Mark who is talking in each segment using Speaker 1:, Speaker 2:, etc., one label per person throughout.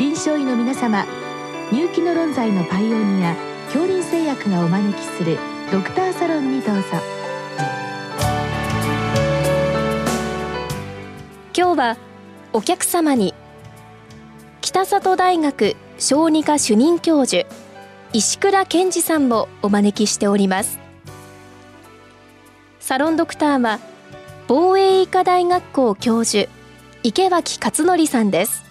Speaker 1: 臨床医の皆様入気の論剤のパイオニア恐林製薬がお招きするドクターサロンにどうぞ。
Speaker 2: 今日はお客様に北里大学小児科主任教授石倉健二さんをお招きしております。サロンドクターは防衛医科大学校教授池脇勝則さんです。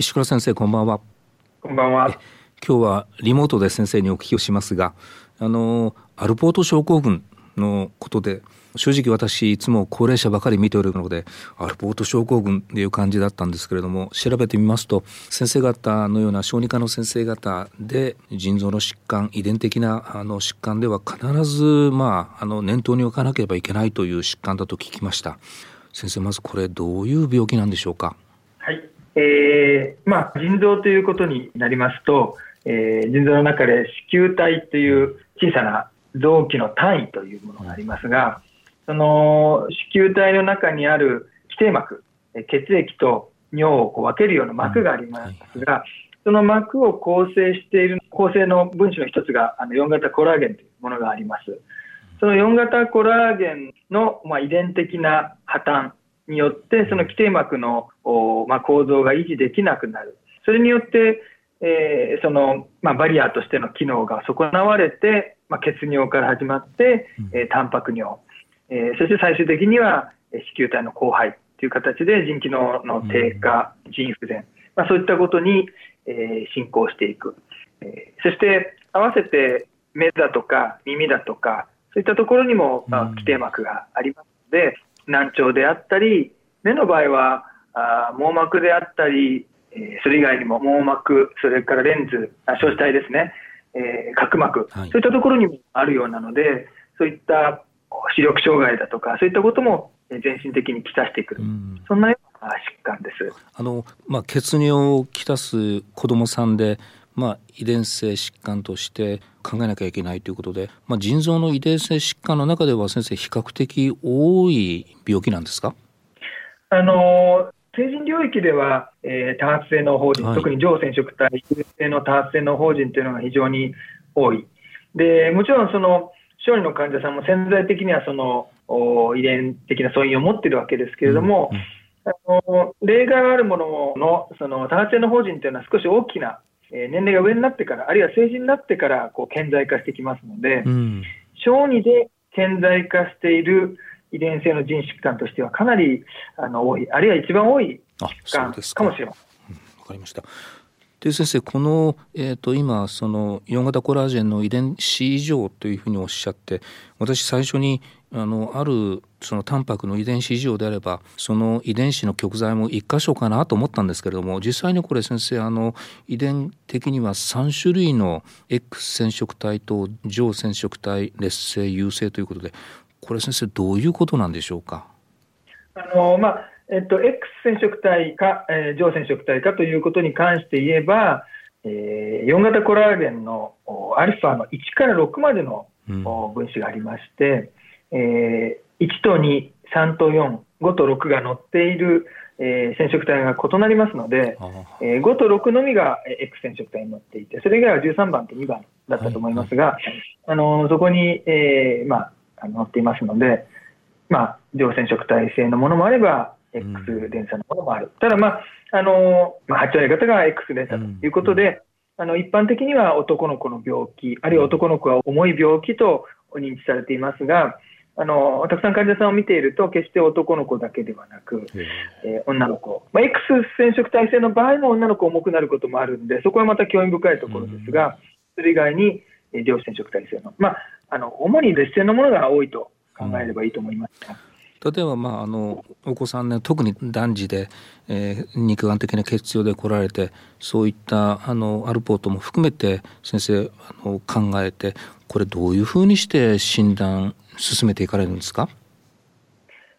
Speaker 3: 石倉先生こんばんは。
Speaker 4: こんばんは。
Speaker 3: 今日はリモートで先生にお聞きをしますがあのアルポート症候群のことで正直私いつも高齢者ばかり見ておるのでアルポート症候群っていう感じだったんですけれども調べてみますと先生方のような小児科の先生方で腎臓の疾患遺伝的なあの疾患では必ずまああの念頭に置かなければいけないという疾患だと聞きました。先生まずこれどういう病気なんでしょうか？
Speaker 4: えー、まあ、腎臓ということになりますと、えー、腎臓の中で子宮体という小さな臓器の単位というものがありますが、その子宮体の中にある基底膜、血液と尿をこう分けるような膜がありますが、その膜を構成している構成の分子の一つがあの4型コラーゲンというものがあります。その4型コラーゲンの、まあ、遺伝的な破綻によって、その基底膜の、まあ、構造が維持できなくなる。それによって、えー、その、まあ、バリアとしての機能が損なわれて、まあ、血尿から始まって、えー、タンパク尿、えー、そして最終的には子宮体の荒廃という形で腎機能の低下、腎不全、まあ、そういったことに、えー、進行していく。えー、そして合わせて目だとか耳だとか、そういったところにも、まあ、基底膜がありますので、難聴であったり、目の場合はあ網膜であったり、えー、それ以外にも網膜、それからレンズ、あ小子体ですね、えー、角膜、はい、そういったところにもあるようなので、そういった視力障害だとか、そういったことも全身的にきたしてくる、うん、そんなような疾患です。
Speaker 3: あのまあ、血尿をきたす子どもさんで、まあ、遺伝性疾患として考えなきゃいけないということで、まあ、腎臓の遺伝性疾患の中では先生比較的多い病気なんですか？
Speaker 4: あの成人領域では、えー、多発性の法人、はい、特に上染色体性の多発性の法人というのが非常に多い。でもちろんその小児の患者さんも潜在的にはその遺伝的な素因を持っているわけですけれども、うんうん。あの例外があるもののその多発性の法人というのは少し大きなえ年齢が上になってから、あるいは成人になってからこう顕在化してきますので、うん、小児で顕在化している遺伝性の腎疾患としてはかなりあの多い、あるいは一番多い疾患かもしれません。わ、
Speaker 3: うん、かりました。で先生この、えーと、今その4型コラーゲンの遺伝子異常というふうにおっしゃって私最初にあのあるそのタンパクの遺伝子異常であればその遺伝子の極材も1箇所かなと思ったんですけれども実際にこれ先生あの遺伝的には3種類の X 染色体と上染色体劣性優性ということでこれ先生どういうことなんでしょうか？
Speaker 4: あの、まあえっと、X 染色体か、えー、上染色体かということに関して言えば、えー、4型コラーゲンのアルファの1から6までの、うん、分子がありまして、えー、1と2、3と4、5と6が載っている、えー、染色体が異なりますので、えー、5と6のみが X 染色体に載っていて、それ以外は13番と2番だったと思いますが、はい、あのそこに、えーまあ、載っていますので、まあ、上染色体性のものもあれば、X 連鎖のものもある。ただ、まあ、あの、まあ、8割方が X 連鎖ということで、あの、一般的には男の子の病気、あるいは男の子は重い病気と認知されていますが、あの、たくさん患者さんを見ていると、決して男の子だけではなく、えー、女の子、まあ、X 染色体性の場合も女の子重くなることもあるんで、そこはまた興味深いところですが、それ以外に、両染色体性の、まあ、あの、主に劣性のものが多いと考えればいいと思います。
Speaker 3: 例えば、まあ、あのお子さんね特に男児で、えー、肉眼的な血用で来られてそういったあのアルポートも含めて先生あの考えてこれどういうふうにして診断進めていかれるんですか？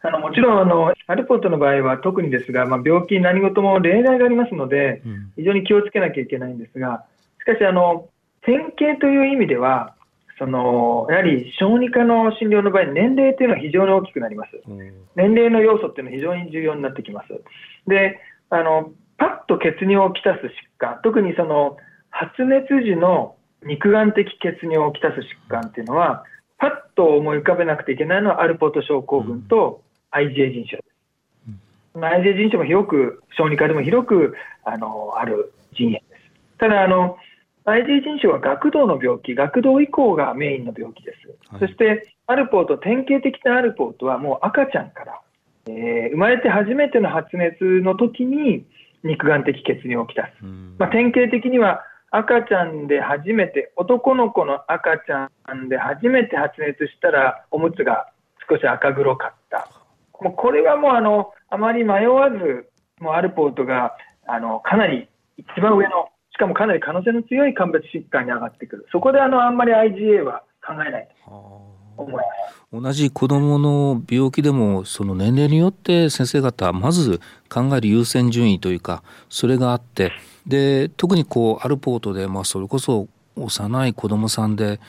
Speaker 4: あのもちろんあの、アルポートの場合は特にですが、まあ、病気、何事も例外がありますので、非常に気をつけなきゃいけないんですが、しかしあの、典型という意味では、そのやはり小児科の診療の場合、年齢というのは非常に大きくなります。年齢の要素っていうのは非常に重要になってきます。で、あのパッと血尿をきたす疾患、特にその発熱時の肉眼的血尿をきたす疾患っていうのは、パッと思い浮かべなくてはいけないのはアルポート症候群と IgA 腎症です。IgA 腎症も広く、小児科でも広くあのある腎炎です。ただあの IgA 腎症は学童の病気、学童以降がメインの病気です。はい、そして、アルポート、典型的なアルポートはもう赤ちゃんから、えー、生まれて初めての発熱の時に肉眼的血尿をきたす。まあ、典型的には赤ちゃんで初めて、男の子の赤ちゃんで初めて発熱したら、おむつが少し赤黒かった。もうこれはもうあの、あまり迷わず、もうアルポートがあのかなり一番上のしかもかなり可能性の強い鑑別疾患に上がってくる、そこであのあんまり IgA は考えないと思います。
Speaker 3: 同じ子どもの病気でもその年齢によって先生方まず考える優先順位というかそれがあってで特にこうアルポートで、まあ、それこそ幼い子どもさんで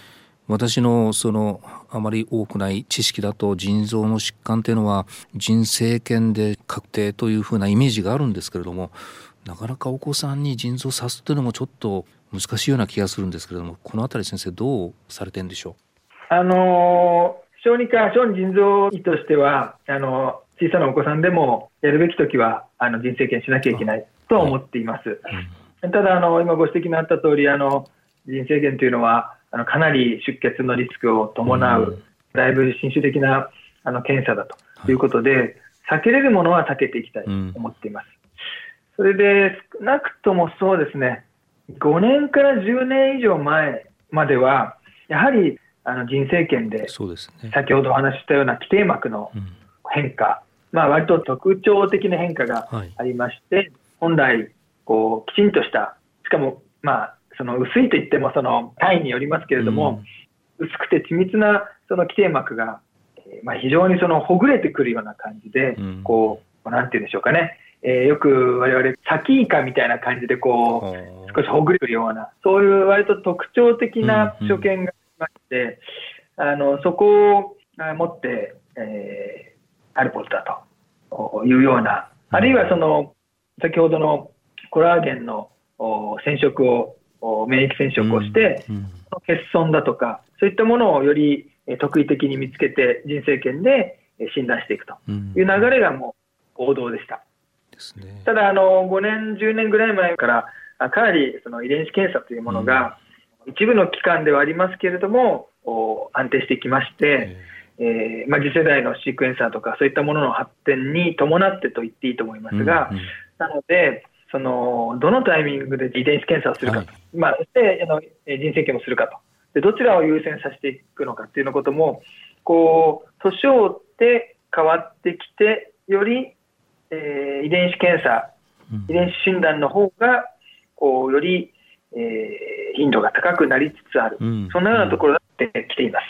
Speaker 3: 私のそのあまり多くない知識だと腎臓の疾患っていうのは腎生検で確定というふうなイメージがあるんですけれどもなかなかお子さんに腎臓を刺すっていうのもちょっと難しいような気がするんですけれども、このあたり先生どうされてんでしょ
Speaker 4: う？あの小児科、小児腎臓医としては、あの小さなお子さんでもやるべきときはあの人生検しなきゃいけないと思っています。はいうん、ただあの、今ご指摘のあった通り、あの人生検というのはあのかなり出血のリスクを伴う、うん、だいぶ新種的なあの検査だということで、はい、避けれるものは避けていきたいと思っています。それで少なくともそうですね、5年から10年以上前までは、やはりあの人生権で、先ほどお話ししたような規定膜の変化、うん、まあ割と特徴的な変化がありまして、はい、本来こう、きちんとした、しかも、まあ、その薄いといってもその単位によりますけれども、うん、薄くて緻密なその規定膜が、まあ、非常にそのほぐれてくるような感じで、うん、こう、なんていうんでしょうかね、えー、よく我々、サキイカみたいな感じでこう、少しほぐれるような、そういう割と特徴的な所見がありまして、うんうん、あのそこを持って、えー、アルポートだというような、あるいはその、先ほどのコラーゲンの染色を、免疫染色をして、うんうん、欠損だとか、そういったものをより特異的に見つけて、人生権で診断していくと。いう流れがもう王道でした。ですね、ただあの、5年、10年ぐらい前から、かなりその遺伝子検査というものが、一部の期間ではありますけれども、安定してきまして、えー、まあ、次世代のシークエンサーとか、そういったものの発展に伴ってと言っていいと思いますが、うんうん、なので、そのどのタイミングで遺伝子検査をするか、はい、まあ、そしてあの人生検もするかと。で、どちらを優先させていくのかっていうのことも、こう年を追って変わってきて、よりえー、遺伝子検査、遺伝子診断の方が、こう、より、えー、頻度が高くなりつつある、うん、そんなようなところってきています。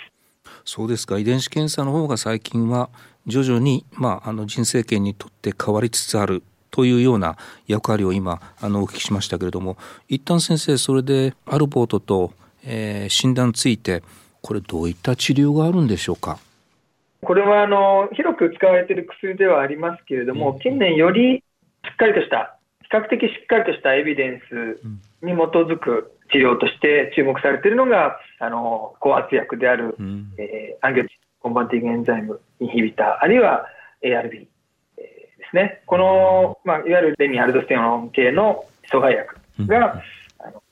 Speaker 3: そうですか。遺伝子検査の方が最近は徐々に、まあ、あの人生権にとって変わりつつあるというような役割を今あのお聞きしましたけれども一旦先生それでアルポートと、えー、診断ついてこれどういった治療があるんでしょうか？
Speaker 4: これはあの広く使われている薬ではありますけれども、近年よりしっかりとした、比較的しっかりとしたエビデンスに基づく治療として注目されているのが、あの降圧薬である、うん、えー、 angiotensin converting enzyme inhibitor、あるいは ARB、えー、ですね。この、まあ、いわゆるレニンアルドステロン系の阻害薬が、うん、あの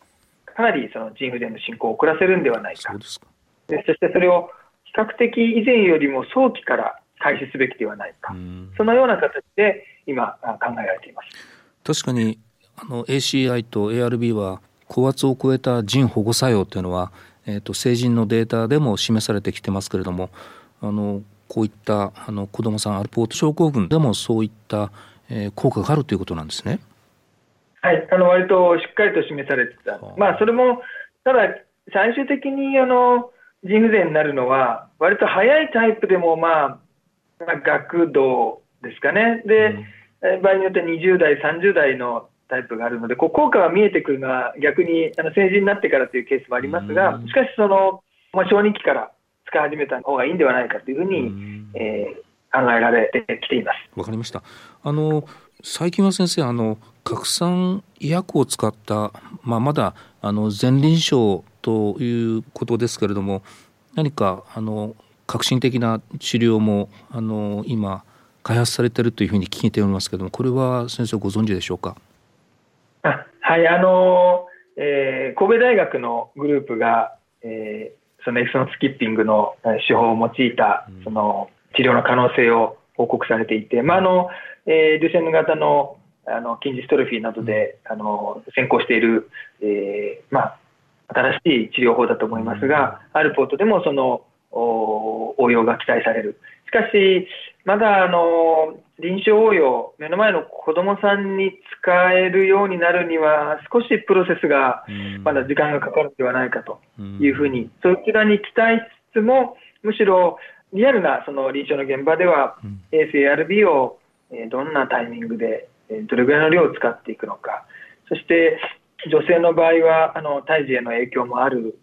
Speaker 4: かなりその腎不全の進行を遅らせるんではないか。そそしてそれを比較的以前よりも早期から開始すべきではないか、そのような形で今、考えられています。
Speaker 3: 確かにあの ACI と ARB は高圧を超えた腎保護作用というのは、えーと、成人のデータでも示されてきてますけれどもあのこういったあの子どもさんアルポート症候群でもそういった、えー、効果があるということなんですね。
Speaker 4: はい、あの割としっかりと示されてた、まあ、それもただ、最終的にあの腎不全になるのは、割と早いタイプでも、まあ、まあ、学童ですかね、で、うん、場合によって20代、30代のタイプがあるので、こう効果が見えてくるのは逆にあの成人になってからというケースもありますが、しかしその、まあ、小児期から使い始めた方がいいんではないかというふうに、うえー、考えられてきています。
Speaker 3: わかりました。あの最近は先生あの拡散医薬を使った、まあ、まだあの前臨床ということですけれども何かあの革新的な治療もあの今開発されているというふうに聞いておりますけれどもこれは先生ご存知でしょうか？
Speaker 4: あはいあの、えー、神戸大学のグループが、えー、そのエクソンスキッピングの手法を用いた、その治療の可能性を報告されていて、まああのえー、リュセンヌ型のあの筋ジストロフィーなどで、あの先行している、えーまあ、新しい治療法だと思いますが、あるポートでもその応用が期待される。しかし、まだあの臨床応用、目の前の子どもさんに使えるようになるには、少しプロセスがまだ時間がかかるのではないかというふうに、そちらに期待しつつも、むしろリアルなその臨床の現場では、ACRB をどんなタイミングで、どれぐらいの量を使っていくのか、そして女性の場合はあの胎児への影響もある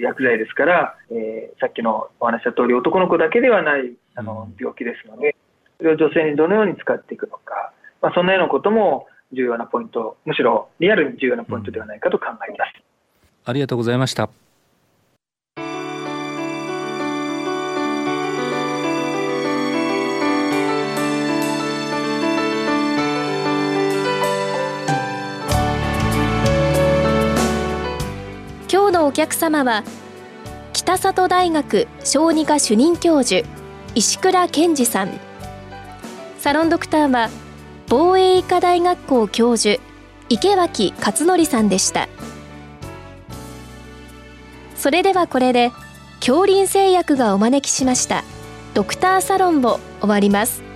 Speaker 4: 薬剤ですから、えー、さっきのお話した通り男の子だけではないあの病気ですのでそれを女性にどのように使っていくのか、まあ、そんなようなことも重要なポイントむしろリアルに重要なポイントではないかと考えます。
Speaker 3: ありがとうございました。
Speaker 2: お客様は北里大学小児科主任教授石倉健二さん。サロンドクターは防衛医科大学校教授池脇勝則さんでした。それではこれで恐林製薬がお招きしましたドクターサロンを終わります。